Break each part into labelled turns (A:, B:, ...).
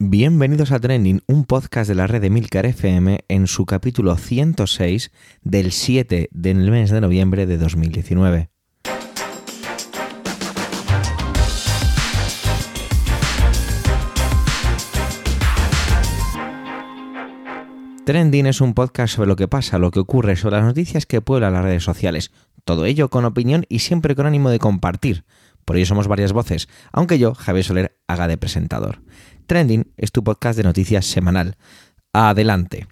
A: Bienvenidos a Trending, un podcast de la red de Milcar FM en su capítulo 106 del 7 del mes de noviembre de 2019. Trending es un podcast sobre lo que pasa, lo que ocurre, sobre las noticias que pueblan las redes sociales. Todo ello con opinión y siempre con ánimo de compartir. Por ello somos varias voces, aunque yo, Javier Soler, haga de presentador. Trending es tu podcast de noticias semanal. Adelante.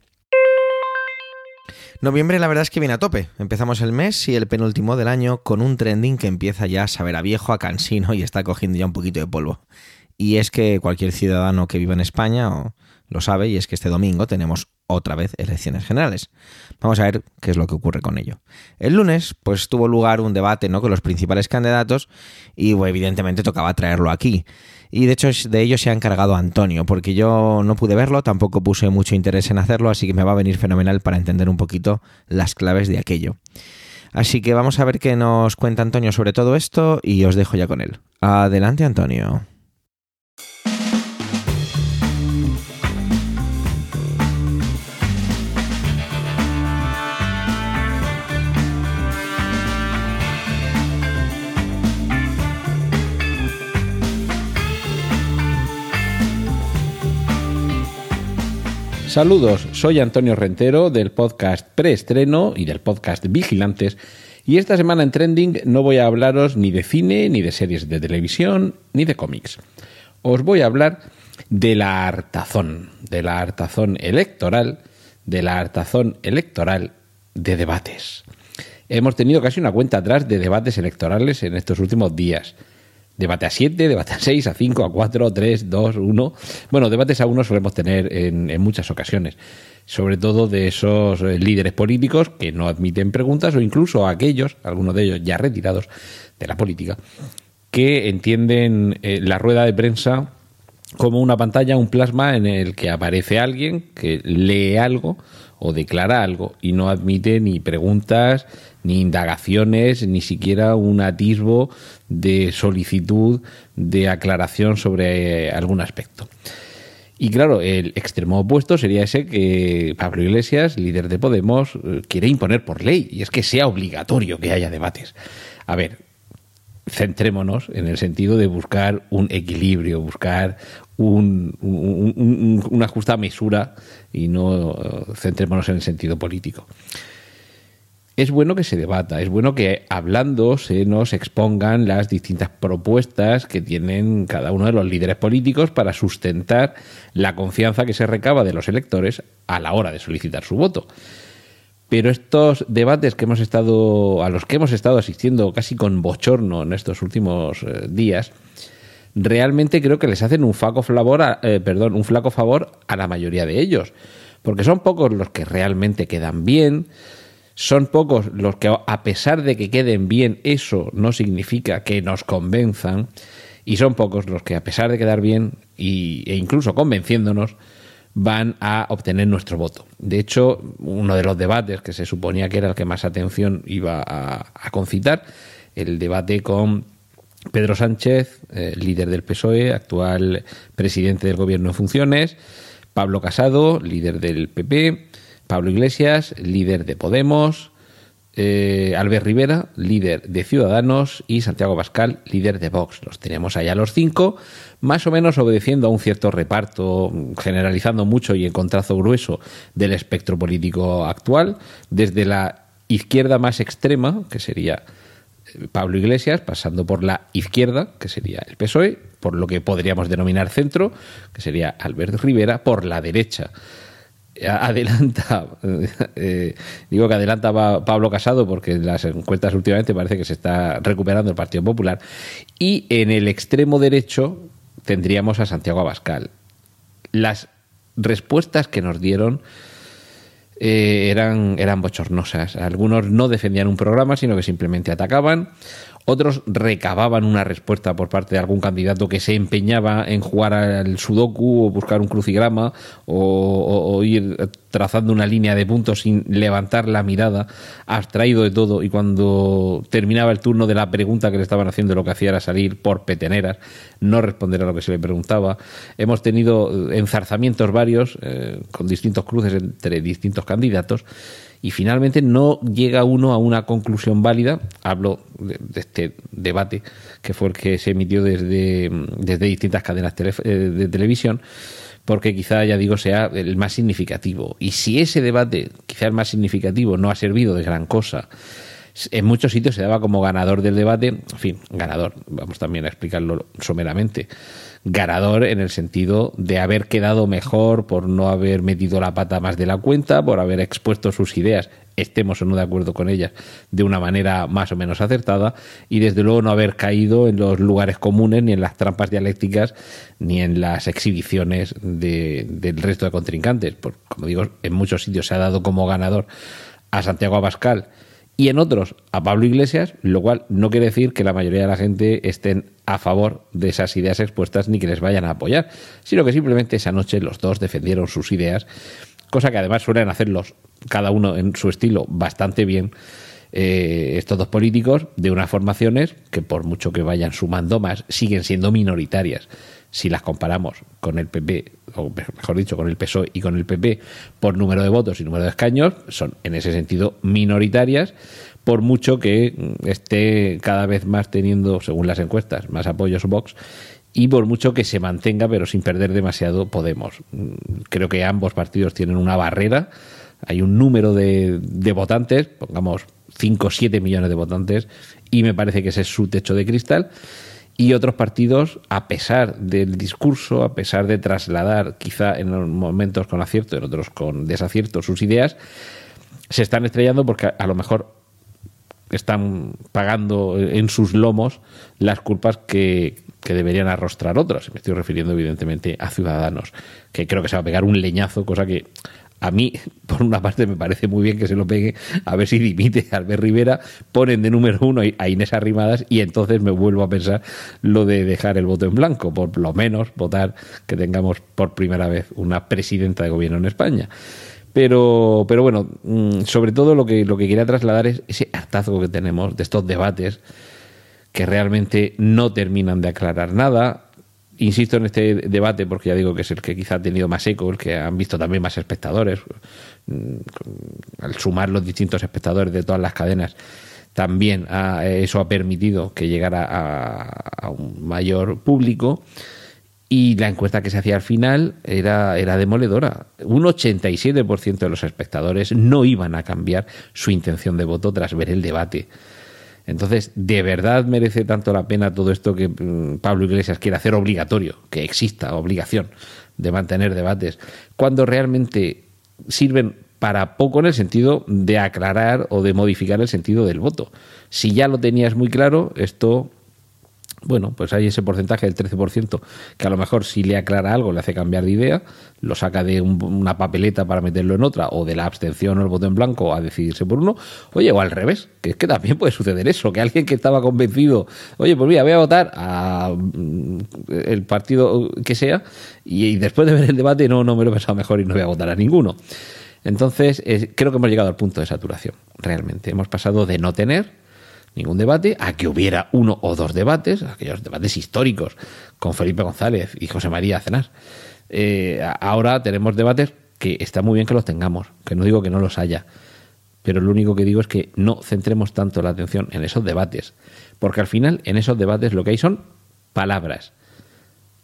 A: Noviembre la verdad es que viene a tope. Empezamos el mes y el penúltimo del año con un trending que empieza ya a saber a viejo, a cansino y está cogiendo ya un poquito de polvo. Y es que cualquier ciudadano que viva en España lo sabe y es que este domingo tenemos otra vez elecciones generales. Vamos a ver qué es lo que ocurre con ello. El lunes, pues tuvo lugar un debate ¿no? con los principales candidatos y evidentemente tocaba traerlo aquí. Y de hecho de ello se ha encargado Antonio, porque yo no pude verlo, tampoco puse mucho interés en hacerlo, así que me va a venir fenomenal para entender un poquito las claves de aquello. Así que vamos a ver qué nos cuenta Antonio sobre todo esto y os dejo ya con él. Adelante Antonio.
B: Saludos, soy Antonio Rentero del podcast Preestreno y del podcast Vigilantes. Y esta semana en Trending no voy a hablaros ni de cine, ni de series de televisión, ni de cómics. Os voy a hablar de la hartazón, de la hartazón electoral, de la hartazón electoral de debates. Hemos tenido casi una cuenta atrás de debates electorales en estos últimos días. Debate a 7, debate a 6, a 5, a 4, 3, 2, 1. Bueno, debates a 1 solemos tener en, en, muchas ocasiones, sobre todo de esos eh, líderes políticos que no admiten preguntas o incluso aquellos, algunos de ellos ya retirados de la política, que entienden eh, la rueda de prensa como una pantalla, un plasma en el que aparece alguien que lee algo o declara algo y no admite ni preguntas, ni indagaciones, ni siquiera un atisbo de solicitud de aclaración sobre algún aspecto. Y claro, el extremo opuesto sería ese que Pablo Iglesias, líder de Podemos, quiere imponer por ley, y es que sea obligatorio que haya debates. A ver, centrémonos en el sentido de buscar un equilibrio, buscar un, un, una justa mesura y no centrémonos en el sentido político. Es bueno que se debata, es bueno que hablando se nos expongan las distintas propuestas que tienen cada uno de los líderes políticos para sustentar la confianza que se recaba de los electores a la hora de solicitar su voto. Pero estos debates que hemos estado, a los que hemos estado asistiendo casi con bochorno en estos últimos eh, días, realmente creo que les hacen un flaco favor, a, eh, perdón, un flaco favor a la mayoría de ellos, porque son pocos los que realmente quedan bien, son pocos los que, a pesar de que queden bien, eso no significa que nos convenzan. Y son pocos los que, a pesar de quedar bien e incluso convenciéndonos, van a obtener nuestro voto. De hecho, uno de los debates que se suponía que era el que más atención iba a, concitar, el debate con Pedro Sánchez, eh, líder del PSOE, actual presidente del gobierno en funciones, Pablo Casado, líder del PP, Pablo Iglesias, líder de Podemos, eh, Albert Rivera, líder de Ciudadanos, y Santiago Pascal, líder de Vox. Los tenemos allá los cinco, más o menos obedeciendo a un cierto reparto, generalizando mucho y en contrazo grueso del espectro político actual, desde la izquierda más extrema, que sería eh, Pablo Iglesias, pasando por la izquierda, que sería el PSOE, por lo que podríamos denominar centro, que sería Albert Rivera, por la derecha adelanta, eh, digo que adelanta Pablo Casado porque en las encuestas últimamente parece que se está recuperando el Partido Popular, y en el extremo derecho tendríamos a Santiago Abascal. Las respuestas que nos dieron eh, eran, eran bochornosas. Algunos no defendían un programa, sino que simplemente atacaban. Otros recababan una respuesta por parte de algún candidato que se empeñaba en jugar al sudoku o buscar un crucigrama o, ir trazando una línea de puntos sin levantar la mirada, abstraído de todo, y cuando terminaba el turno de la pregunta que le estaban haciendo, lo que hacía era salir por peteneras, no responder a lo que se le preguntaba. Hemos tenido enzarzamientos varios, eh, con distintos cruces entre distintos candidatos, y finalmente no llega uno a una conclusión válida. Hablo de, este debate que fue el que se emitió desde, desde distintas cadenas eh, de televisión porque quizá, ya digo, sea el más significativo. Y si ese debate, quizá el más significativo, no ha servido de gran cosa, en muchos sitios se daba como ganador del debate, en fin, ganador, vamos también a explicarlo someramente, ganador en el sentido de haber quedado mejor por no haber metido la pata más de la cuenta, por haber expuesto sus ideas, estemos o no de acuerdo con ellas, de una manera más o menos acertada, y desde luego no haber caído en los lugares comunes, ni en las trampas dialécticas, ni en las exhibiciones del resto de contrincantes. Por, como digo, en muchos sitios se ha dado como ganador a Santiago Abascal y en otros a Pablo Iglesias, lo cual no quiere decir que la mayoría de la gente estén a favor de esas ideas expuestas ni que les vayan a apoyar, sino que simplemente esa noche los dos defendieron sus ideas, cosa que además suelen hacerlos cada uno en su estilo bastante bien. Eh, estos dos políticos de unas formaciones que por mucho que vayan sumando más siguen siendo minoritarias si las comparamos con el PP, o mejor dicho, con el PSOE y con el PP por número de votos y número de escaños, son en ese sentido minoritarias, por mucho que esté cada vez más teniendo, según las encuestas, más apoyos Vox y por mucho que se mantenga, pero sin perder demasiado, Podemos. Creo que ambos partidos tienen una barrera, hay un número de, de votantes, pongamos 5 o 7 millones de votantes, y me parece que ese es su techo de cristal y otros partidos, a pesar del discurso, a pesar de trasladar, quizá en momentos con acierto, en otros con desacierto, sus ideas, se están estrellando porque a lo mejor están pagando en sus lomos las culpas que, que deberían arrostrar otros. Me estoy refiriendo evidentemente a ciudadanos, que creo que se va a pegar un leñazo, cosa que a mí, por una parte, me parece muy bien que se lo pegue, a ver si dimite Albert Rivera, ponen de número uno a Inés Arrimadas y entonces me vuelvo a pensar lo de dejar el voto en blanco, por lo menos votar que tengamos por primera vez una presidenta de gobierno en España. Pero, pero bueno, mm, sobre todo lo que, lo que quería trasladar es ese hartazgo que tenemos de estos debates que realmente no terminan de aclarar nada, Insisto en este debate porque ya digo que es el que quizá ha tenido más eco, el que han visto también más espectadores. Mm, al sumar los distintos espectadores de todas las cadenas, también eso ha permitido que llegara a, un mayor público. Y la encuesta que se hacía al final era, era demoledora. Un 87% de los espectadores no iban a cambiar su intención de voto tras ver el debate. Entonces, ¿de verdad merece tanto la pena todo esto que mm, Pablo Iglesias quiere hacer obligatorio, que exista obligación de mantener debates, cuando realmente sirven para poco en el sentido de aclarar o de modificar el sentido del voto? Si ya lo tenías muy claro, esto bueno, pues hay ese porcentaje del 13% que a lo mejor si le aclara algo le hace cambiar de idea, lo saca de una papeleta para meterlo en otra, o de la abstención o el voto en blanco a decidirse por uno, oye, o al revés, que es que también puede suceder eso, que alguien que estaba convencido, oye, pues mira, voy a votar a mm, el partido que sea, y, después de ver el debate no, no me lo he pensado mejor y no voy a votar a ninguno. Entonces, creo que hemos llegado al punto de saturación, realmente. Hemos pasado de no tener ningún debate, a que hubiera uno o dos debates, aquellos debates históricos con Felipe González y José María Cenar. Eh, ahora tenemos debates que está muy bien que los tengamos, que no digo que no los haya, pero lo único que digo es que no centremos tanto la atención en esos debates, porque al final en esos debates lo que hay son palabras.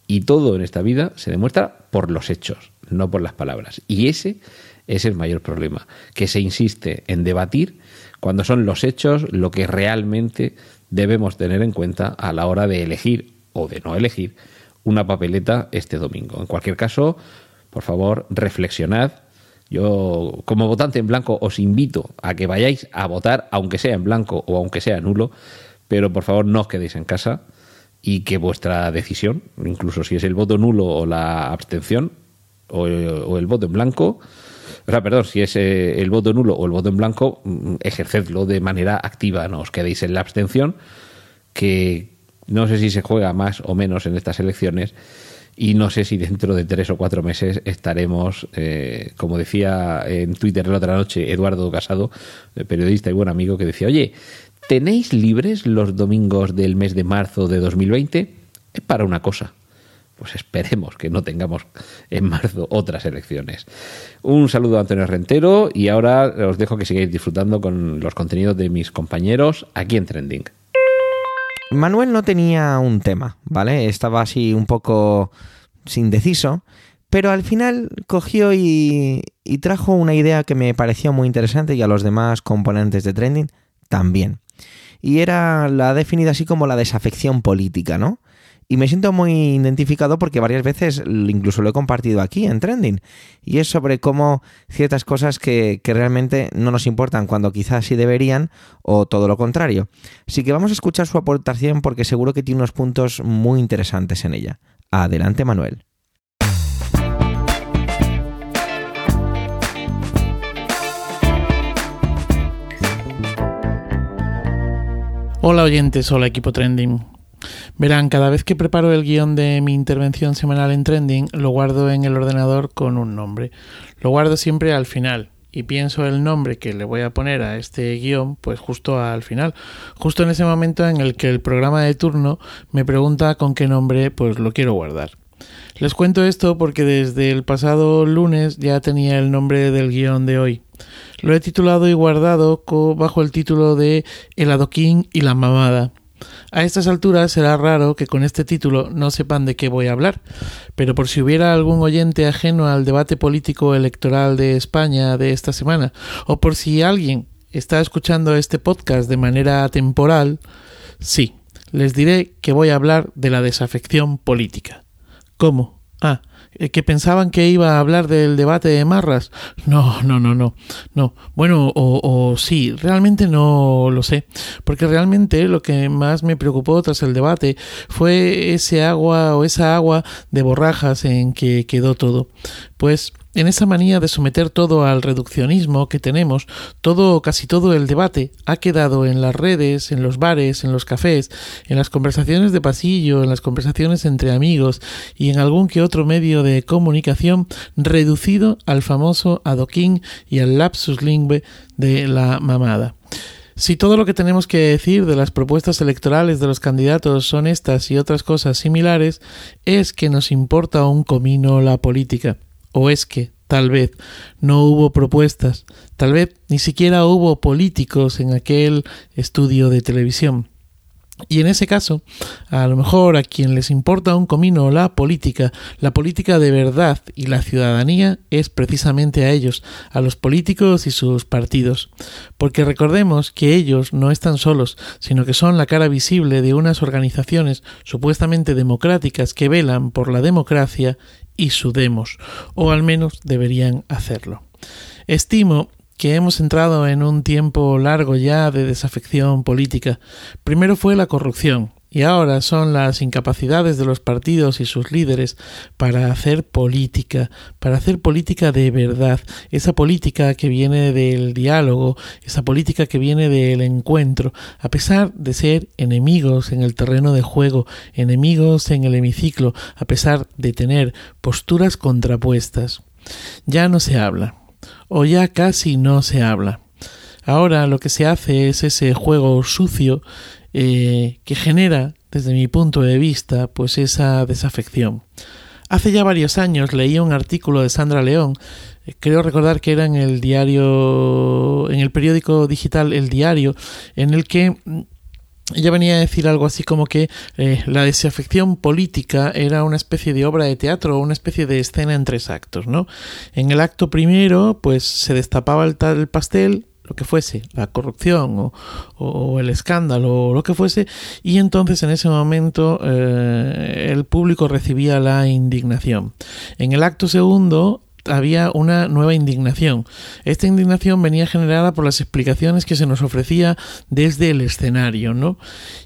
B: Y todo en esta vida se demuestra por los hechos, no por las palabras. Y ese es el mayor problema, que se insiste en debatir cuando son los hechos lo que realmente debemos tener en cuenta a la hora de elegir o de no elegir una papeleta este domingo. En cualquier caso, por favor, reflexionad. Yo, como votante en blanco, os invito a que vayáis a votar, aunque sea en blanco o aunque sea nulo, pero por favor no os quedéis en casa y que vuestra decisión, incluso si es el voto nulo o la abstención o, el voto en blanco, sea, perdón, si es eh, el voto nulo o el voto en blanco, mm, ejercedlo de manera activa, no os quedéis en la abstención, que no sé si se juega más o menos en estas elecciones y no sé si dentro de tres o cuatro meses estaremos, eh, como decía en Twitter la otra noche Eduardo Casado, periodista y buen amigo, que decía, oye, ¿tenéis libres los domingos del mes de marzo de 2020? Es para una cosa. Pues esperemos que no tengamos en marzo otras elecciones. Un saludo a Antonio Rentero y ahora os dejo que sigáis disfrutando con los contenidos de mis compañeros aquí en Trending.
A: Manuel no tenía un tema, ¿vale? Estaba así un poco indeciso, pero al final cogió y, y, trajo una idea que me pareció muy interesante y a los demás componentes de Trending también. Y era la definida así como la desafección política, ¿no? Y me siento muy identificado porque varias veces incluso lo he compartido aquí en Trending. Y es sobre cómo ciertas cosas que, realmente no nos importan cuando quizás sí deberían o todo lo contrario. Así que vamos a escuchar su aportación porque seguro que tiene unos puntos muy interesantes en ella. Adelante Manuel.
C: Hola oyentes, hola equipo Trending. Verán, cada vez que preparo el guion de mi intervención semanal en Trending, lo guardo en el ordenador con un nombre. Lo guardo siempre al final y pienso el nombre que le voy a poner a este guion, pues justo al final, justo en ese momento en el que el programa de turno me pregunta con qué nombre pues lo quiero guardar. Les cuento esto porque desde el pasado lunes ya tenía el nombre del guion de hoy. Lo he titulado y guardado bajo el título de El adoquín y la mamada. A estas alturas será raro que con este título no sepan de qué voy a hablar, pero por si hubiera algún oyente ajeno al debate político electoral de España de esta semana, o por si alguien está escuchando este podcast de manera temporal, sí, les diré que voy a hablar de la desafección política. ¿Cómo? Ah, que pensaban que iba a hablar del debate de Marras. No, no, no, no. No. Bueno, o, o, sí, realmente no lo sé. Porque realmente lo que más me preocupó tras el debate fue ese agua o esa agua de borrajas en que quedó todo. Pues en esa manía de someter todo al reduccionismo que tenemos, todo, casi todo el debate ha quedado en las redes, en los bares, en los cafés, en las conversaciones de pasillo, en las conversaciones entre amigos y en algún que otro medio de comunicación reducido al famoso adoquín y al lapsus lingüe de la mamada. Si todo lo que tenemos que decir de las propuestas electorales de los candidatos son estas y otras cosas similares, es que nos importa un comino la política. ¿O es que, tal vez, no hubo propuestas? Tal vez ni siquiera hubo políticos en aquel estudio de televisión. Y en ese caso, a lo mejor a quien les importa un comino la política, la política de verdad y la ciudadanía es precisamente a ellos, a los políticos y sus partidos. Porque recordemos que ellos no están solos, sino que son la cara visible de unas organizaciones supuestamente democráticas que velan por la democracia y sudemos, o al menos deberían hacerlo. Estimo que hemos entrado en un tiempo largo ya de desafección política. Primero fue la corrupción, y ahora son las incapacidades de los partidos y sus líderes para hacer política, para hacer política de verdad, esa política que viene del diálogo, esa política que viene del encuentro, a pesar de ser enemigos en el terreno de juego, enemigos en el hemiciclo, a pesar de tener posturas contrapuestas. Ya no se habla, o ya casi no se habla. Ahora lo que se hace es ese juego sucio eh, que genera, desde mi punto de vista, pues esa desafección. Hace ya varios años leí un artículo de Sandra León, eh, creo recordar que era en el diario, en el periódico digital El Diario, en el que mm, ella venía a decir algo así como que eh, la desafección política era una especie de obra de teatro o una especie de escena en tres actos, ¿no? En el acto primero, pues se destapaba el, tal pastel, lo que fuese, la corrupción o, el escándalo o lo que fuese, y entonces en ese momento eh, el público recibía la indignación. En el acto segundo había una nueva indignación. Esta indignación venía generada por las explicaciones que se nos ofrecía desde el escenario, ¿no?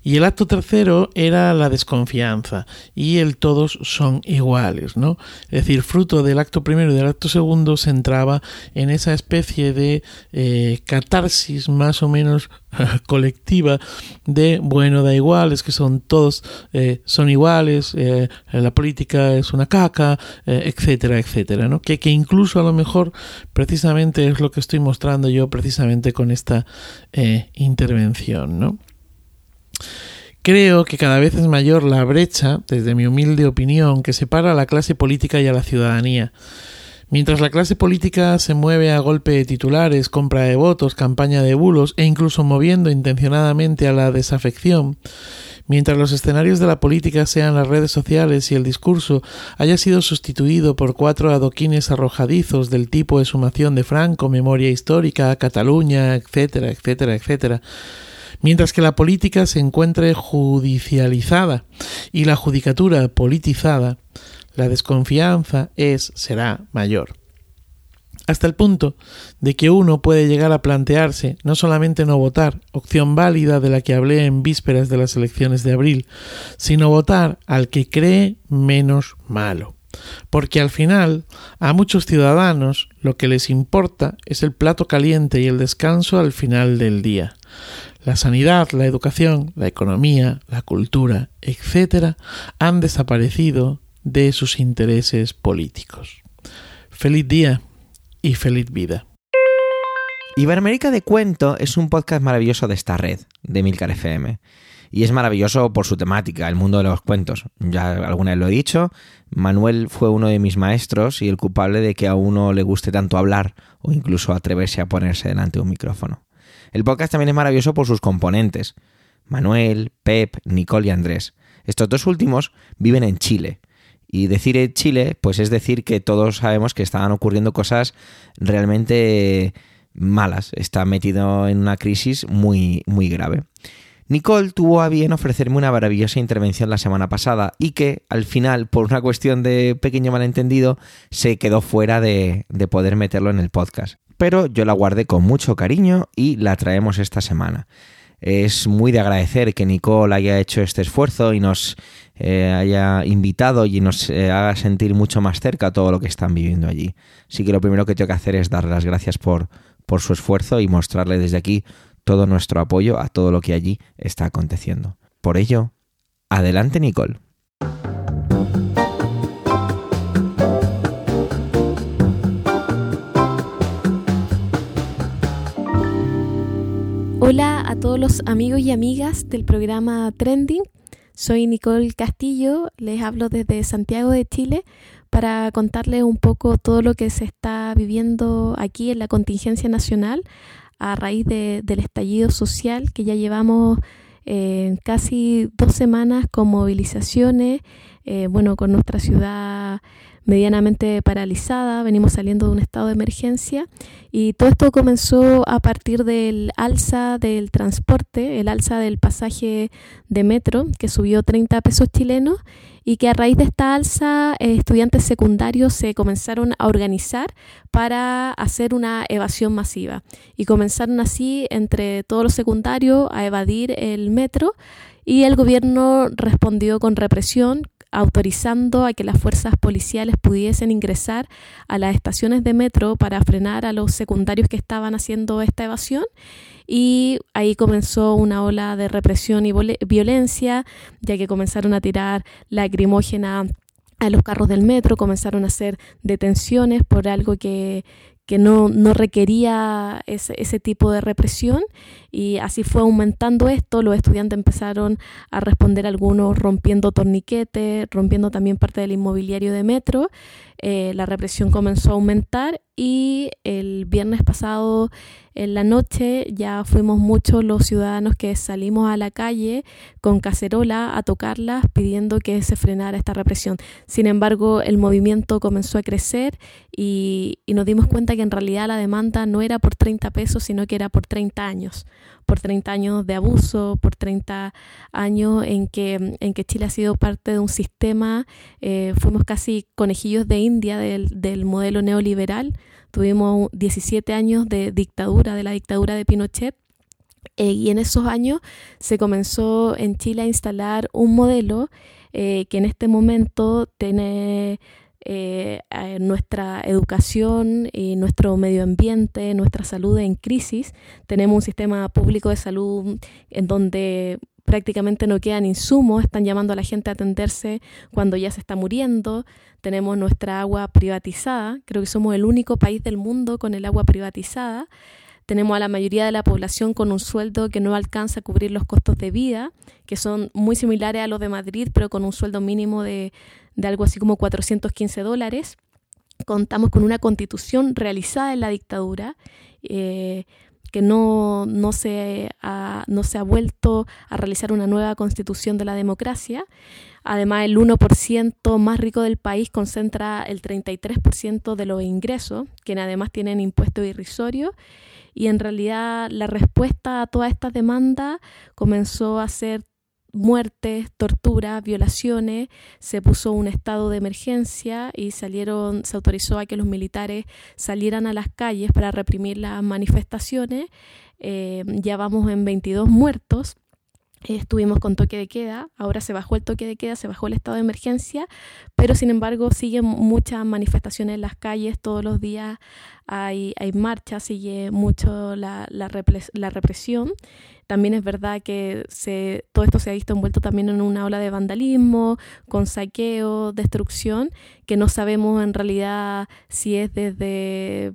C: Y el acto tercero era la desconfianza y el todos son iguales, ¿no? Es decir, fruto del acto primero y del acto segundo se entraba en esa especie de eh, catarsis más o menos colectiva de, bueno, da igual, es que son todos, eh, son iguales, eh, la política es una caca, eh, etcétera, etcétera, ¿no? Que, que incluso a lo mejor precisamente es lo que estoy mostrando yo precisamente con esta intervención, ¿no? Creo que cada vez es mayor la brecha, desde mi humilde opinión, que separa a la clase política y a la ciudadanía. Mientras la clase política se mueve a golpe de titulares, compra de votos, campaña de bulos e incluso moviendo intencionadamente a la desafección, mientras los escenarios de la política sean las redes sociales y el discurso haya sido sustituido por cuatro adoquines arrojadizos del tipo de sumación de Franco, memoria histórica, Cataluña, etcétera, etcétera, etcétera, mientras que la política se encuentre judicializada y la judicatura politizada, la desconfianza es, será mayor. Hasta el punto de que uno puede llegar a plantearse no solamente no votar, opción válida de la que hablé en vísperas de las elecciones de abril, sino votar al que cree menos malo. Porque al final, a muchos ciudadanos lo que les importa es el plato caliente y el descanso al final del día. La sanidad, la educación, la economía, la cultura, etc., han desaparecido de sus intereses políticos. Feliz día y feliz vida.
A: Iberoamérica de Cuento es un podcast maravilloso de esta red, de Milcar FM. Y es maravilloso por su temática, el mundo de los cuentos. Ya alguna vez lo he dicho, Manuel fue uno de mis maestros y el culpable de que a uno le guste tanto hablar o incluso atreverse a ponerse delante de un micrófono. El podcast también es maravilloso por sus componentes. Manuel, Pep, Nicole y Andrés. Estos dos últimos viven en Chile y decir Chile, pues es decir que todos sabemos que estaban ocurriendo cosas realmente malas. Está metido en una crisis muy, muy grave. Nicole tuvo a bien ofrecerme una maravillosa intervención la semana pasada y que al final, por una cuestión de pequeño malentendido, se quedó fuera de, de poder meterlo en el podcast. Pero yo la guardé con mucho cariño y la traemos esta semana. Es muy de agradecer que Nicole haya hecho este esfuerzo y nos eh, haya invitado y nos eh, haga sentir mucho más cerca todo lo que están viviendo allí. Así que lo primero que tengo que hacer es darle las gracias por, por su esfuerzo y mostrarle desde aquí todo nuestro apoyo a todo lo que allí está aconteciendo. Por ello, adelante Nicole.
D: Hola a todos los amigos y amigas del programa Trending. Soy Nicole Castillo, les hablo desde Santiago de Chile para contarles un poco todo lo que se está viviendo aquí en la contingencia nacional a raíz del estallido social que ya llevamos eh, casi dos semanas con movilizaciones, eh, bueno, con nuestra ciudad medianamente paralizada, venimos saliendo de un estado de emergencia y todo esto comenzó a partir del alza del transporte, el alza del pasaje de metro que subió 30 pesos chilenos y que a raíz de esta alza eh, estudiantes secundarios se comenzaron a organizar para hacer una evasión masiva. Y comenzaron así entre todos los secundarios a evadir el metro y el gobierno respondió con represión, autorizando a que las fuerzas policiales pudiesen ingresar a las estaciones de metro para frenar a los secundarios que estaban haciendo esta evasión. Y ahí comenzó una ola de represión y violencia, ya que comenzaron a tirar lacrimógena a los carros del metro, comenzaron a hacer detenciones por algo que, que no, no requería ese, ese, tipo de represión y así fue aumentando esto, los estudiantes empezaron a responder algunos rompiendo torniquetes, rompiendo también parte del inmobiliario de metro, eh, la represión comenzó a aumentar y el viernes pasado en la noche ya fuimos muchos los ciudadanos que salimos a la calle con cacerola a tocarlas pidiendo que se frenara esta represión. Sin embargo, el movimiento comenzó a crecer y, y nos dimos cuenta que en realidad la demanda no era por 30 pesos, sino que era por 30 años por 30 años de abuso, por 30 años en que, en que Chile ha sido parte de un sistema, eh, fuimos casi conejillos de India del, del modelo neoliberal, tuvimos 17 años de dictadura, de la dictadura de Pinochet, eh, y en esos años se comenzó en Chile a instalar un modelo eh, que en este momento tiene eh, nuestra educación y nuestro medio ambiente, nuestra salud en crisis. Tenemos un sistema público de salud en donde prácticamente no quedan insumos, están llamando a la gente a atenderse cuando ya se está muriendo, tenemos nuestra agua privatizada, creo que somos el único país del mundo con el agua privatizada, tenemos a la mayoría de la población con un sueldo que no alcanza a cubrir los costos de vida, que son muy similares a los de Madrid, pero con un sueldo mínimo de, algo así como 415 dólares. Contamos con una constitución realizada en la dictadura. Eh, que no, no, se ha, no se ha vuelto a realizar una nueva constitución de la democracia. Además, el 1% más rico del país concentra el 33% de los ingresos, que además tienen impuestos irrisorios. Y en realidad la respuesta a todas estas demandas comenzó a ser muertes, torturas, violaciones, se puso un estado de emergencia y salieron, se autorizó a que los militares salieran a las calles para reprimir las manifestaciones. Eh, ya vamos en 22 muertos estuvimos con toque de queda, ahora se bajó el toque de queda, se bajó el estado de emergencia, pero sin embargo siguen muchas manifestaciones en las calles, todos los días hay, hay marchas, sigue mucho la, la, represión. También es verdad que se, todo esto se ha visto envuelto también en una ola de vandalismo, con saqueo, destrucción, que no sabemos en realidad si es desde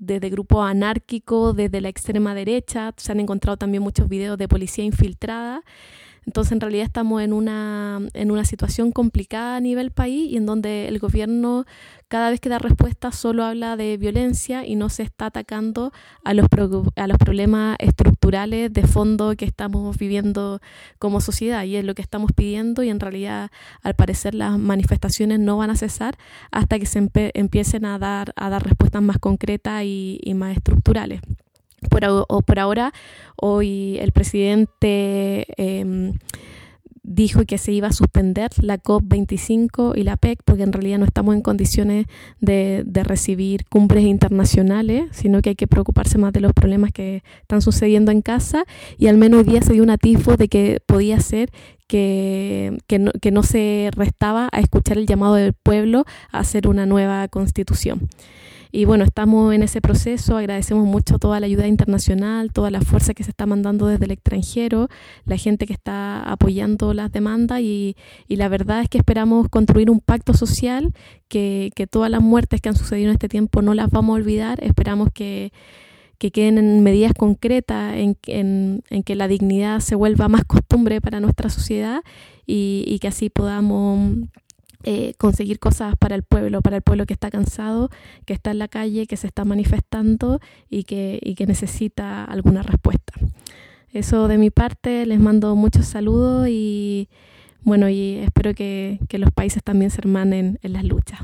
D: desde grupos anárquicos, desde la extrema derecha. Se han encontrado también muchos videos de policía infiltrada. Entonces, en realidad estamos en una, en una situación complicada a nivel país y en donde el gobierno cada vez que da respuesta solo habla de violencia y no se está atacando a los, a los problemas estructurales de fondo que estamos viviendo como sociedad. Y es lo que estamos pidiendo y en realidad, al parecer, las manifestaciones no van a cesar hasta que se empiecen a dar, a dar respuestas más concretas y más estructurales. Por, o por ahora, hoy el presidente em, dijo que se iba a suspender la COP25 y la PEC porque en realidad no estamos en condiciones de, recibir cumbres internacionales, sino que hay que preocuparse más de los problemas que están sucediendo en casa y al menos hoy día se dio un atisbo de que podía ser que, no, que no se restaba a escuchar el llamado del pueblo a hacer una nueva constitución. Y bueno, estamos en ese proceso, agradecemos mucho toda la ayuda internacional, toda la fuerza que se está mandando desde el extranjero, la gente que está apoyando las demandas y, y la verdad es que esperamos construir un pacto social, que, que todas las muertes que han sucedido en este tiempo no las vamos a olvidar, esperamos que que queden en medidas concretas, en, en, en, que la dignidad se vuelva más costumbre para nuestra sociedad y, y que así podamos eh, conseguir cosas para el pueblo, para el pueblo que está cansado, que está en la calle, que se está manifestando y que, y que necesita alguna respuesta. Eso de mi parte, les mando muchos saludos y bueno, y espero que, que los países también se hermanen en las luchas.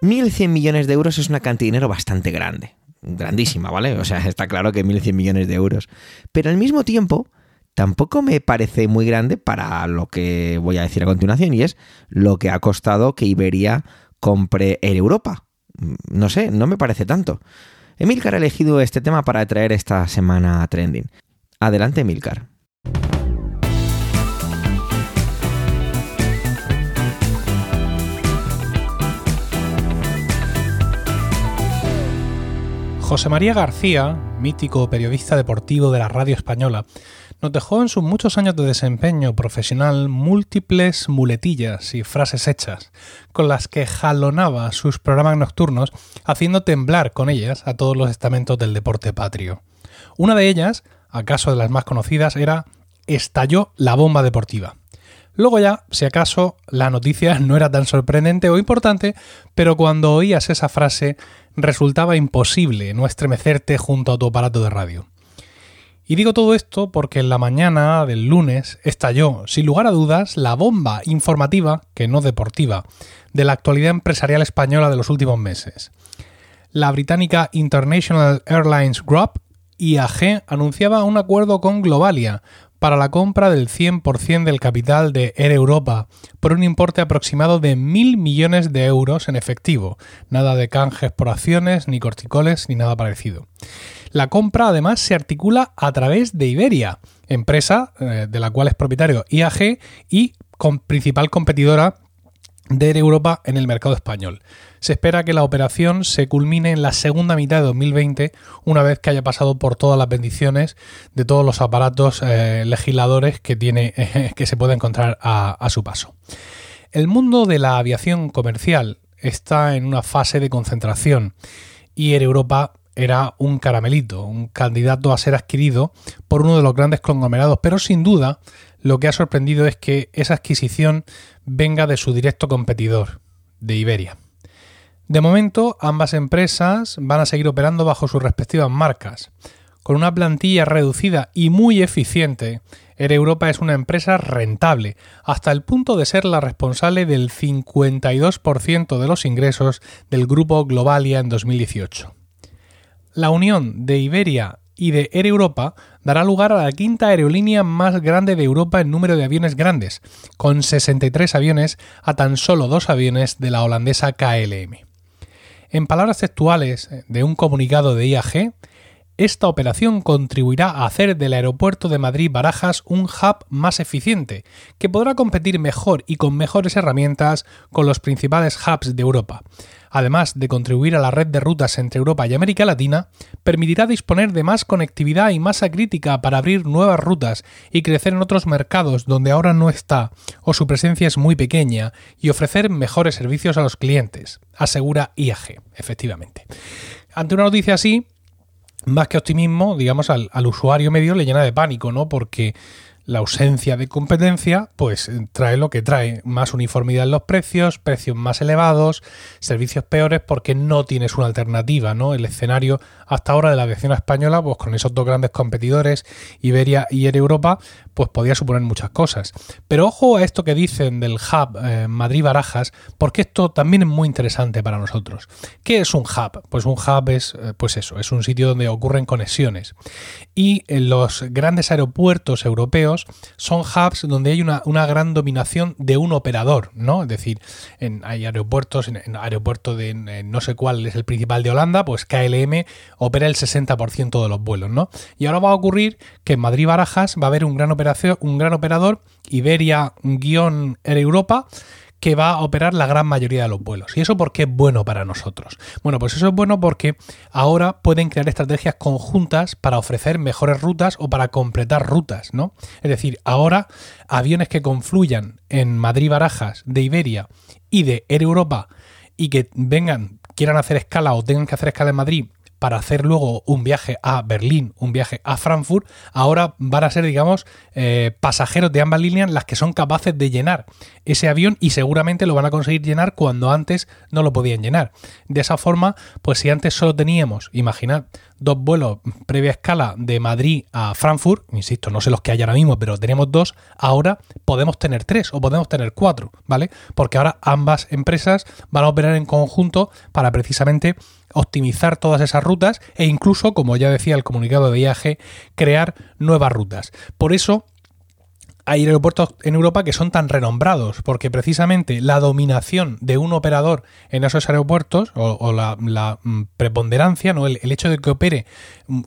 A: 1.100 millones de euros es una cantidad de dinero bastante grande, grandísima, ¿vale? O sea, está claro que 1.100 millones de euros. Pero al mismo tiempo, tampoco me parece muy grande para lo que voy a decir a continuación y es lo que ha costado que Iberia compre Air Europa. No sé, no me parece tanto. Emilcar ha elegido este tema para traer esta semana a trending. Adelante, Emilcar.
E: José María García, mítico periodista deportivo de la radio española, nos dejó en sus muchos años de desempeño profesional múltiples muletillas y frases hechas, con las que jalonaba sus programas nocturnos, haciendo temblar con ellas a todos los estamentos del deporte patrio. Una de ellas, acaso de las más conocidas, era Estalló la bomba deportiva. Luego ya, si acaso, la noticia no era tan sorprendente o importante, pero cuando oías esa frase resultaba imposible no estremecerte junto a tu aparato de radio. Y digo todo esto porque en la mañana del lunes estalló, sin lugar a dudas, la bomba informativa, que no deportiva, de la actualidad empresarial española de los últimos meses. La británica International Airlines Group, IAG, anunciaba un acuerdo con Globalia para la compra del 100% del capital de Air Europa por un importe aproximado de mil millones de euros en efectivo, nada de canjes por acciones, ni corticoles, ni nada parecido. La compra además se articula a través de Iberia, empresa eh, de la cual es propietario IAG y con principal competidora de Air Europa en el mercado español. Se espera que la operación se culmine en la segunda mitad de 2020, una vez que haya pasado por todas las bendiciones de todos los aparatos eh, legisladores que, tiene, que se puede encontrar a, su paso. El mundo de la aviación comercial está en una fase de concentración y Air Europa era un caramelito, un candidato a ser adquirido por uno de los grandes conglomerados, pero sin duda lo que ha sorprendido es que esa adquisición venga de su directo competidor, de Iberia. De momento, ambas empresas van a seguir operando bajo sus respectivas marcas. Con una plantilla reducida y muy eficiente, Air Europa es una empresa rentable, hasta el punto de ser la responsable del 52% de los ingresos del grupo Globalia en 2018. La unión de Iberia y de Air Europa dará lugar a la quinta aerolínea más grande de Europa en número de aviones grandes, con 63 aviones a tan solo dos aviones de la holandesa KLM. En palabras textuales de un comunicado de IAG, esta operación contribuirá a hacer del aeropuerto de Madrid-Barajas un hub más eficiente, que podrá competir mejor y con mejores herramientas con los principales hubs de Europa. Además de contribuir a la red de rutas entre Europa y América Latina, permitirá disponer de más conectividad y masa crítica para abrir nuevas rutas y crecer en otros mercados donde ahora no está o su presencia es muy pequeña y ofrecer mejores servicios a los clientes, asegura IAG, efectivamente. Ante una noticia así, más que optimismo, digamos, al, usuario medio le llena de pánico, ¿no? Porque la ausencia de competencia, pues trae lo que trae, más uniformidad en los precios, precios más elevados, servicios peores porque no tienes una alternativa, ¿no? El escenario hasta ahora de la aviación española, pues con esos dos grandes competidores, Iberia y Air Europa, pues podía suponer muchas cosas. Pero ojo a esto que dicen del hub eh, Madrid-Barajas, porque esto también es muy interesante para nosotros. ¿Qué es un hub? Pues un hub es, eh, pues eso, es un sitio donde ocurren conexiones. Y en los grandes aeropuertos europeos son hubs donde hay una, gran dominación de un operador, ¿no? Es decir, hay aeropuertos, en, en aeropuerto de no sé cuál es el principal de Holanda, pues KLM opera el 60% de los vuelos, ¿no? Y ahora va a ocurrir que en Madrid-Barajas va a haber un gran, operación, un gran operador, Iberia-Air Europa, que va a operar la gran mayoría de los vuelos. ¿Y eso por qué es bueno para nosotros? Bueno, pues eso es bueno porque ahora pueden crear estrategias conjuntas para ofrecer mejores rutas o para completar rutas, ¿no? Es decir, ahora aviones que confluyan en Madrid-Barajas de Iberia y de Air Europa y que vengan, quieran hacer escala o tengan que hacer escala en Madrid para hacer luego un viaje a Berlín, un viaje a Frankfurt, ahora van a ser, digamos, eh, pasajeros de ambas líneas las que son capaces de llenar ese avión y seguramente lo van a conseguir llenar cuando antes no lo podían llenar. De esa forma, pues si antes solo teníamos, imaginad, dos vuelos previa escala de Madrid a Frankfurt, insisto, no sé los que hay ahora mismo, pero tenemos dos, ahora podemos tener tres o podemos tener cuatro, ¿vale? Porque ahora ambas empresas van a operar en conjunto para precisamente optimizar todas esas rutas e incluso, como ya decía el comunicado de IAG, crear nuevas rutas. Por eso hay aeropuertos en Europa que son tan renombrados, porque precisamente la dominación de un operador en esos aeropuertos, o, la, mm, preponderancia, ¿no? El, hecho de que opere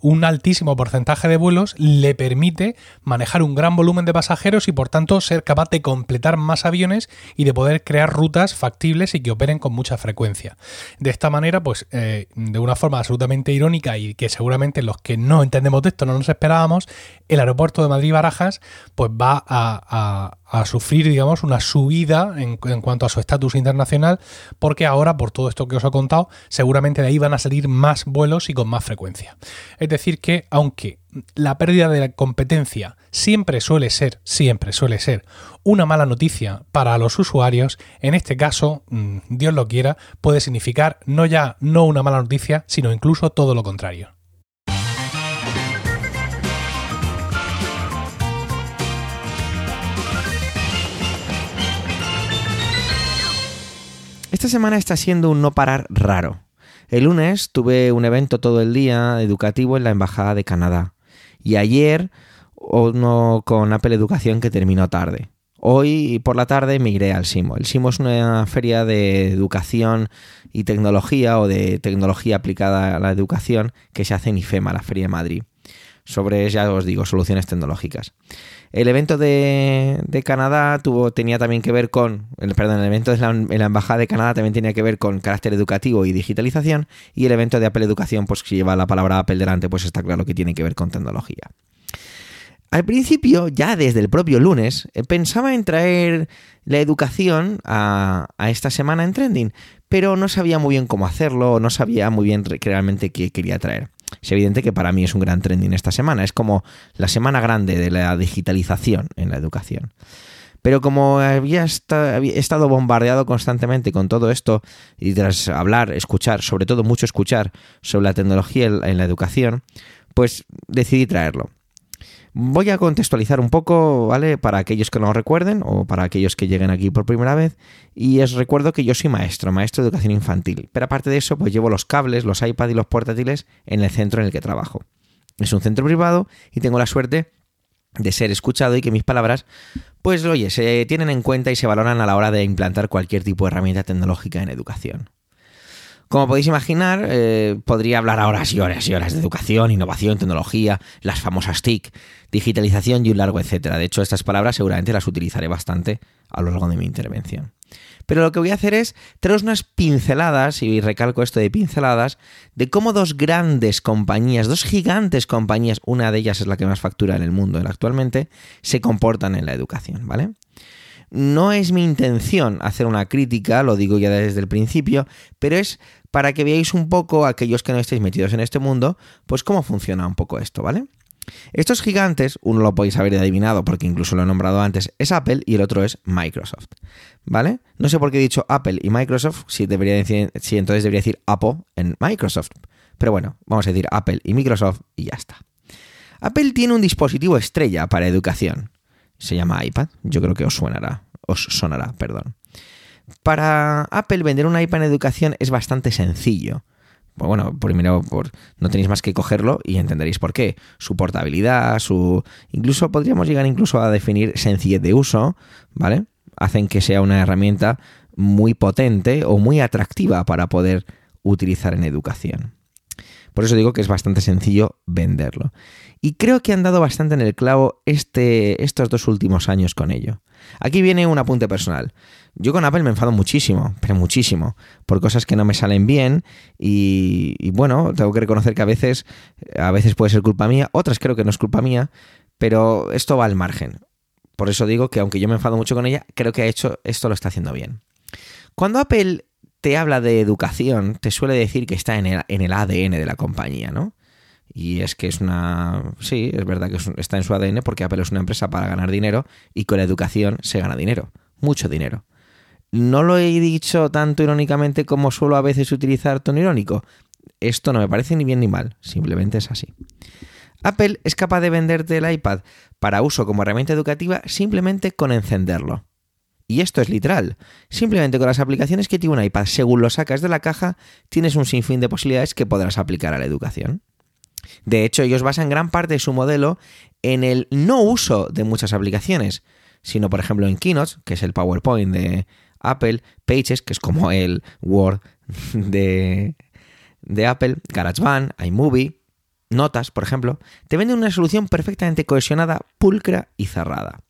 E: un altísimo porcentaje de vuelos, le permite manejar un gran volumen de pasajeros y por tanto ser capaz de completar más aviones y de poder crear rutas factibles y que operen con mucha frecuencia. De esta manera, pues eh, de una forma absolutamente irónica y que seguramente los que no entendemos de esto no nos esperábamos, el aeropuerto de Madrid-Barajas pues va a, sufrir, digamos, una subida en, en cuanto a su estatus internacional, porque ahora, por todo esto que os he contado, seguramente de ahí van a salir más vuelos y con más frecuencia. Es decir, que aunque la pérdida de la competencia siempre suele ser, siempre suele ser una mala noticia para los usuarios, en este caso, mm, Dios lo quiera, puede significar no ya no una mala noticia, sino incluso todo lo contrario.
A: Esta semana está siendo un no parar raro. El lunes tuve un evento todo el día educativo en la Embajada de Canadá. Y ayer uno con Apple Educación que terminó tarde. Hoy por la tarde me iré al SIMO. El SIMO es una feria de educación y tecnología o de tecnología aplicada a la educación que se hace en IFEMA, la Feria de Madrid. sobre, ya os digo, soluciones tecnológicas. El evento de, Canadá tuvo, tenía también que ver con, el, perdón, el evento de la, la, Embajada de Canadá también tenía que ver con carácter educativo y digitalización, y el evento de Apple Educación, pues si lleva la palabra Apple delante, pues está claro que tiene que ver con tecnología. Al principio, ya desde el propio lunes, eh, pensaba en traer la educación a, esta semana en Trending, pero no sabía muy bien cómo hacerlo, no sabía muy bien realmente qué quería traer. Es evidente que para mí es un gran trending esta semana, es como la semana grande de la digitalización en la educación. Pero como había, estado bombardeado constantemente con todo esto y tras hablar, escuchar, sobre todo mucho escuchar sobre la tecnología en la educación, pues decidí traerlo. Voy a contextualizar un poco, ¿vale? Para aquellos que no lo recuerden o para aquellos que lleguen aquí por primera vez. Y os recuerdo que yo soy maestro, maestro de educación infantil. Pero aparte de eso, pues llevo los cables, los iPad y los portátiles en el centro en el que trabajo. Es un centro privado y tengo la suerte de ser escuchado y que mis palabras, pues oye, se tienen en cuenta y se valoran a la hora de implantar cualquier tipo de herramienta tecnológica en educación. Como podéis imaginar, eh, podría hablar horas y horas y horas de educación, innovación, tecnología, las famosas TIC, digitalización y un largo etcétera. De hecho, estas palabras seguramente las utilizaré bastante a lo largo de mi intervención. Pero lo que voy a hacer es traeros unas pinceladas, y recalco esto de pinceladas, de cómo dos grandes compañías, dos gigantes compañías, una de ellas es la que más factura en el mundo actualmente, se comportan en la educación, ¿vale? No es mi intención hacer una crítica, lo digo ya desde el principio, pero es para que veáis un poco, aquellos que no estéis metidos en este mundo, pues cómo funciona un poco esto, ¿vale? Estos gigantes, uno lo podéis haber adivinado porque incluso lo he nombrado antes, es Apple y el otro es Microsoft. ¿Vale? No sé por qué he dicho Apple y Microsoft, si, si entonces debería decir Apple en Microsoft. Pero bueno, vamos a decir Apple y Microsoft y ya está. Apple tiene un dispositivo estrella para educación. Se llama iPad. Yo creo que os sonará. Os sonará, perdón. Para Apple vender un iPad en educación es bastante sencillo. Pues bueno, primero no tenéis más que cogerlo y entenderéis por qué. Su portabilidad, su. Incluso podríamos llegar incluso a definir sencillez de uso, ¿vale? Hacen que sea una herramienta muy potente o muy atractiva para poder utilizar en educación. Por eso digo que es bastante sencillo venderlo. Y creo que han dado bastante en el clavo este, estos dos últimos años con ello. Aquí viene un apunte personal. Yo con Apple me enfado muchísimo, pero muchísimo, por cosas que no me salen bien y, bueno, tengo que reconocer que a veces, a veces puede ser culpa mía, otras creo que no es culpa mía, pero esto va al margen. Por eso digo que aunque yo me enfado mucho con ella, creo que ha hecho esto lo está haciendo bien. Cuando Apple te habla de educación, te suele decir que está en el, en el ADN de la compañía, ¿no? Y es que es una... Sí, es verdad que está en su ADN porque Apple es una empresa para ganar dinero y con la educación se gana dinero, mucho dinero. No lo he dicho tanto irónicamente como suelo a veces utilizar tono irónico. Esto no me parece ni bien ni mal, simplemente es así. Apple es capaz de venderte el iPad para uso como herramienta educativa simplemente con encenderlo. Y esto es literal. Simplemente con las aplicaciones que tiene un iPad, según lo sacas de la caja, tienes un sinfín de posibilidades que podrás aplicar a la educación. De hecho, ellos basan gran parte de su modelo en el no uso de muchas aplicaciones, sino por ejemplo en Keynote, que es el PowerPoint de, Apple, Pages, que es como el Word de, de Apple, GarageBand, iMovie, Notas, por ejemplo, te venden una solución perfectamente cohesionada, pulcra y cerrada.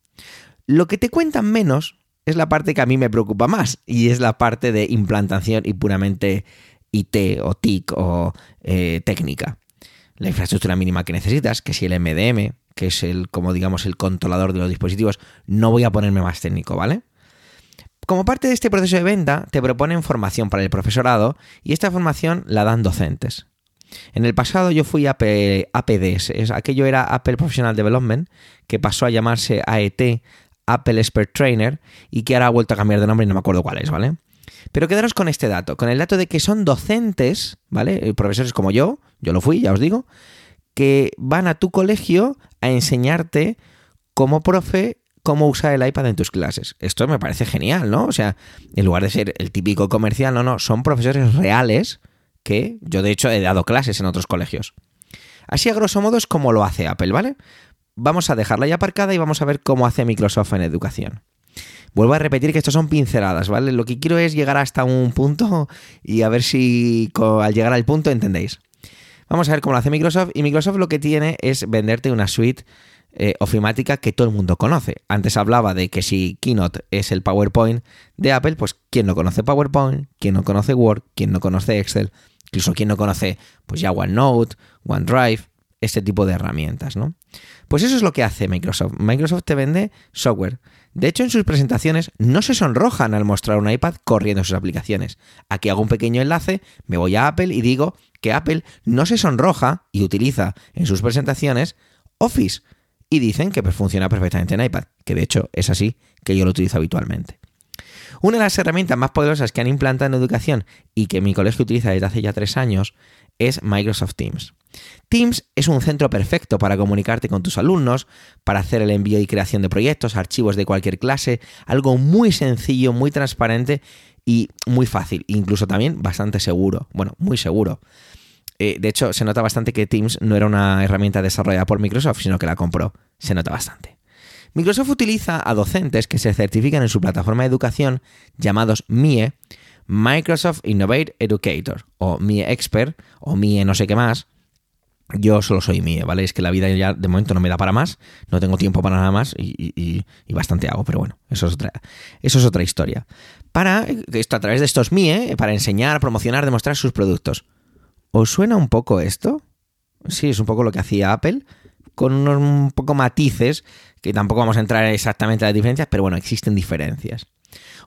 A: Lo que te cuentan menos es la parte que a mí me preocupa más, y es la parte de implantación y puramente IT o TIC o eh, técnica. La infraestructura mínima que necesitas, que si el MDM, que es el, como digamos, el controlador de los dispositivos, no voy a ponerme más técnico, ¿vale? Como parte de este proceso de venta, te proponen formación para el profesorado y esta formación la dan docentes. En el pasado yo fui a APDS, aquello era Apple Professional Development, que pasó a llamarse AET, Apple Expert Trainer, y que ahora ha vuelto a cambiar de nombre y no me acuerdo cuál es, ¿vale? Pero quedaros con este dato, con el dato de que son docentes, ¿vale? Eh, profesores como yo, yo lo fui, ya os digo, que van a tu colegio a enseñarte como profe cómo usar el iPad en tus clases. Esto me parece genial, ¿no? O sea, en lugar de ser el típico comercial, no, no, son profesores reales que yo de hecho he dado clases en otros colegios. Así a grosso modo es como lo hace Apple, ¿vale? Vamos a dejarla ya aparcada y vamos a ver cómo hace Microsoft en educación. Vuelvo a repetir que estos son pinceladas, ¿vale? Lo que quiero es llegar hasta un punto y a ver si al llegar al punto entendéis. Vamos a ver cómo lo hace Microsoft. Y Microsoft lo que tiene es venderte una suite eh, ofimática que todo el mundo conoce. Antes hablaba de que si Keynote es el PowerPoint de Apple, pues ¿quién no conoce PowerPoint? ¿Quién no conoce Word? ¿Quién no conoce Excel? Incluso ¿quién no conoce pues ya OneNote, OneDrive? Este tipo de herramientas, ¿no? Pues eso es lo que hace Microsoft. Microsoft te vende software. De hecho, en sus presentaciones no se sonrojan al mostrar un iPad corriendo sus aplicaciones. Aquí hago un pequeño enlace, me voy a Apple y digo que Apple no se sonroja y utiliza en sus presentaciones Office. Y dicen que pues, funciona perfectamente en iPad, que de hecho es así que yo lo utilizo habitualmente. Una de las herramientas más poderosas que han implantado en educación y que mi colegio utiliza desde hace ya tres años es Microsoft Teams. Teams es un centro perfecto para comunicarte con tus alumnos, para hacer el envío y creación de proyectos, archivos de cualquier clase, algo muy sencillo, muy transparente y muy fácil, incluso también bastante seguro, bueno, muy seguro. Eh, de hecho, se nota bastante que Teams no era una herramienta desarrollada por Microsoft, sino que la compró. Se nota bastante. Microsoft utiliza a docentes que se certifican en su plataforma de educación llamados MIE, Microsoft Innovate Educator, o MIE Expert, o MIE no sé qué más, yo solo soy MIE, ¿vale? Es que la vida ya de momento no me da para más, no tengo tiempo para nada más y, bastante hago, pero bueno, eso es otra, historia. Para esto, a través de estos MIE, para enseñar, promocionar, demostrar sus productos. ¿Os suena un poco esto? Sí, es un poco lo que hacía Apple, con unos un poco matices, que tampoco vamos a entrar exactamente en las diferencias, pero bueno, existen diferencias.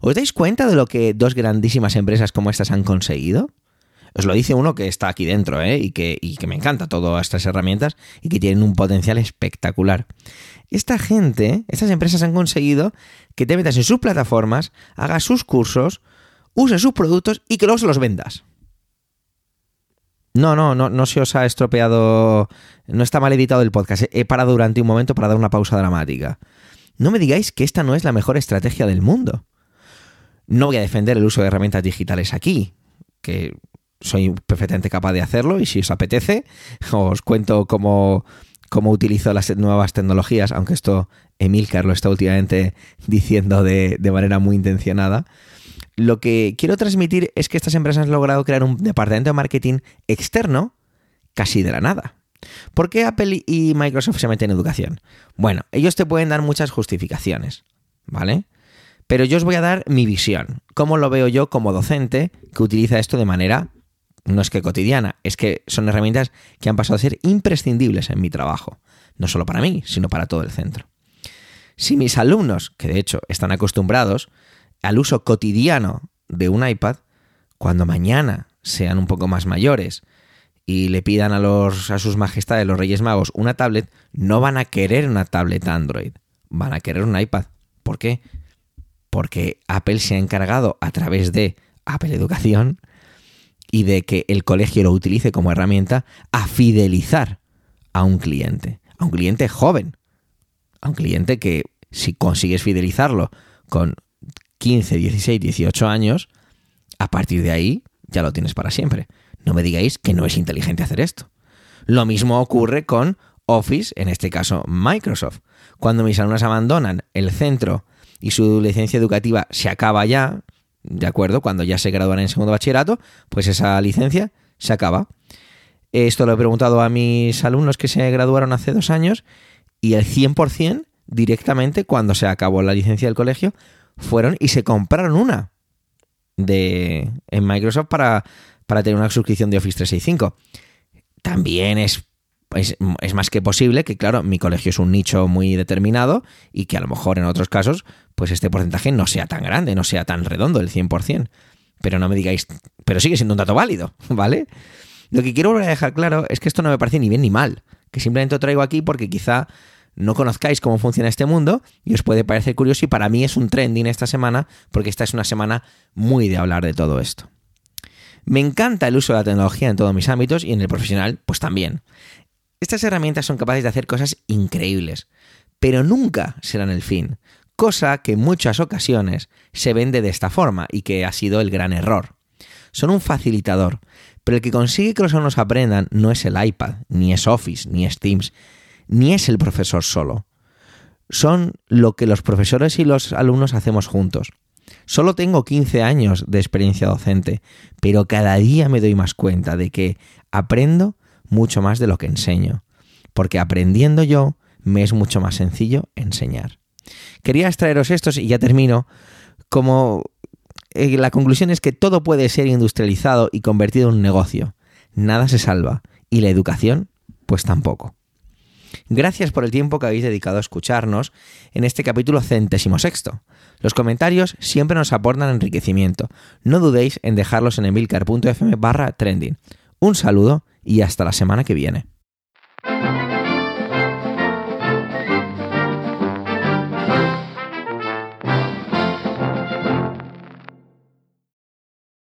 A: ¿Os dais cuenta de lo que dos grandísimas empresas como estas han conseguido? Os lo dice uno que está aquí dentro ¿eh? y, que, y que me encanta todas estas herramientas y que tienen un potencial espectacular. Esta gente, estas empresas han conseguido que te metas en sus plataformas, hagas sus cursos, uses sus productos y que luego se los vendas. No, no, no, no se os ha estropeado, no está mal editado el podcast. He parado durante un momento para dar una pausa dramática. No me digáis que esta no es la mejor estrategia del mundo. No voy a defender el uso de herramientas digitales aquí, que soy perfectamente capaz de hacerlo y si os apetece, os cuento cómo, cómo utilizo las nuevas tecnologías, aunque esto Emilcar lo está últimamente diciendo de, de, manera muy intencionada. Lo que quiero transmitir es que estas empresas han logrado crear un departamento de marketing externo casi de la nada. ¿Por qué Apple y Microsoft se meten en educación? Bueno, ellos te pueden dar muchas justificaciones, ¿vale? Pero yo os voy a dar mi visión, cómo lo veo yo como docente que utiliza esto de manera no es que cotidiana, es que son herramientas que han pasado a ser imprescindibles en mi trabajo, no solo para mí, sino para todo el centro. Si mis alumnos, que de hecho están acostumbrados al uso cotidiano de un iPad, cuando mañana sean un poco más mayores y le pidan a, los, a sus majestades, los Reyes Magos, una tablet, no van a querer una tablet Android, van a querer un iPad. ¿Por qué? Porque Apple se ha encargado a través de Apple Educación y de que el colegio lo utilice como herramienta a fidelizar a un cliente, a un cliente joven, a un cliente que si consigues fidelizarlo con 15, 16, 18 años, a partir de ahí ya lo tienes para siempre. No me digáis que no es inteligente hacer esto. Lo mismo ocurre con Office, en este caso Microsoft. Cuando mis alumnos abandonan el centro y su licencia educativa se acaba ya, ¿de acuerdo? Cuando ya se gradúan en segundo bachillerato, pues esa licencia se acaba. Esto lo he preguntado a mis alumnos que se graduaron hace dos años y el 100% directamente cuando se acabó la licencia del colegio fueron y se compraron una de en Microsoft para, para tener una suscripción de Office 365. También es es, es, más que posible que, claro, mi colegio es un nicho muy determinado y que a lo mejor en otros casos, pues este porcentaje no sea tan grande, no sea tan redondo, el 100%. Pero no me digáis, pero sigue siendo un dato válido, ¿vale? Lo que quiero volver a dejar claro es que esto no me parece ni bien ni mal, que simplemente lo traigo aquí porque quizá no conozcáis cómo funciona este mundo y os puede parecer curioso y para mí es un trending esta semana porque esta es una semana muy de hablar de todo esto. Me encanta el uso de la tecnología en todos mis ámbitos y en el profesional, pues también. Estas herramientas son capaces de hacer cosas increíbles, pero nunca serán el fin, cosa que en muchas ocasiones se vende de esta forma y que ha sido el gran error. Son un facilitador, pero el que consigue que los alumnos aprendan no es el iPad, ni es Office, ni es Teams, ni es el profesor solo. Son lo que los profesores y los alumnos hacemos juntos. Solo tengo 15 años de experiencia docente, pero cada día me doy más cuenta de que aprendo mucho más de lo que enseño, porque aprendiendo yo me es mucho más sencillo enseñar. Quería extraeros estos y ya termino como eh, la conclusión es que todo puede ser industrializado y convertido en un negocio. Nada se salva. Y la educación, pues tampoco. Gracias por el tiempo que habéis dedicado a escucharnos en este capítulo centésimo sexto. Los comentarios siempre nos aportan enriquecimiento. No dudéis en dejarlos en emilcar.fm barra trending. Un saludo y hasta la semana que viene.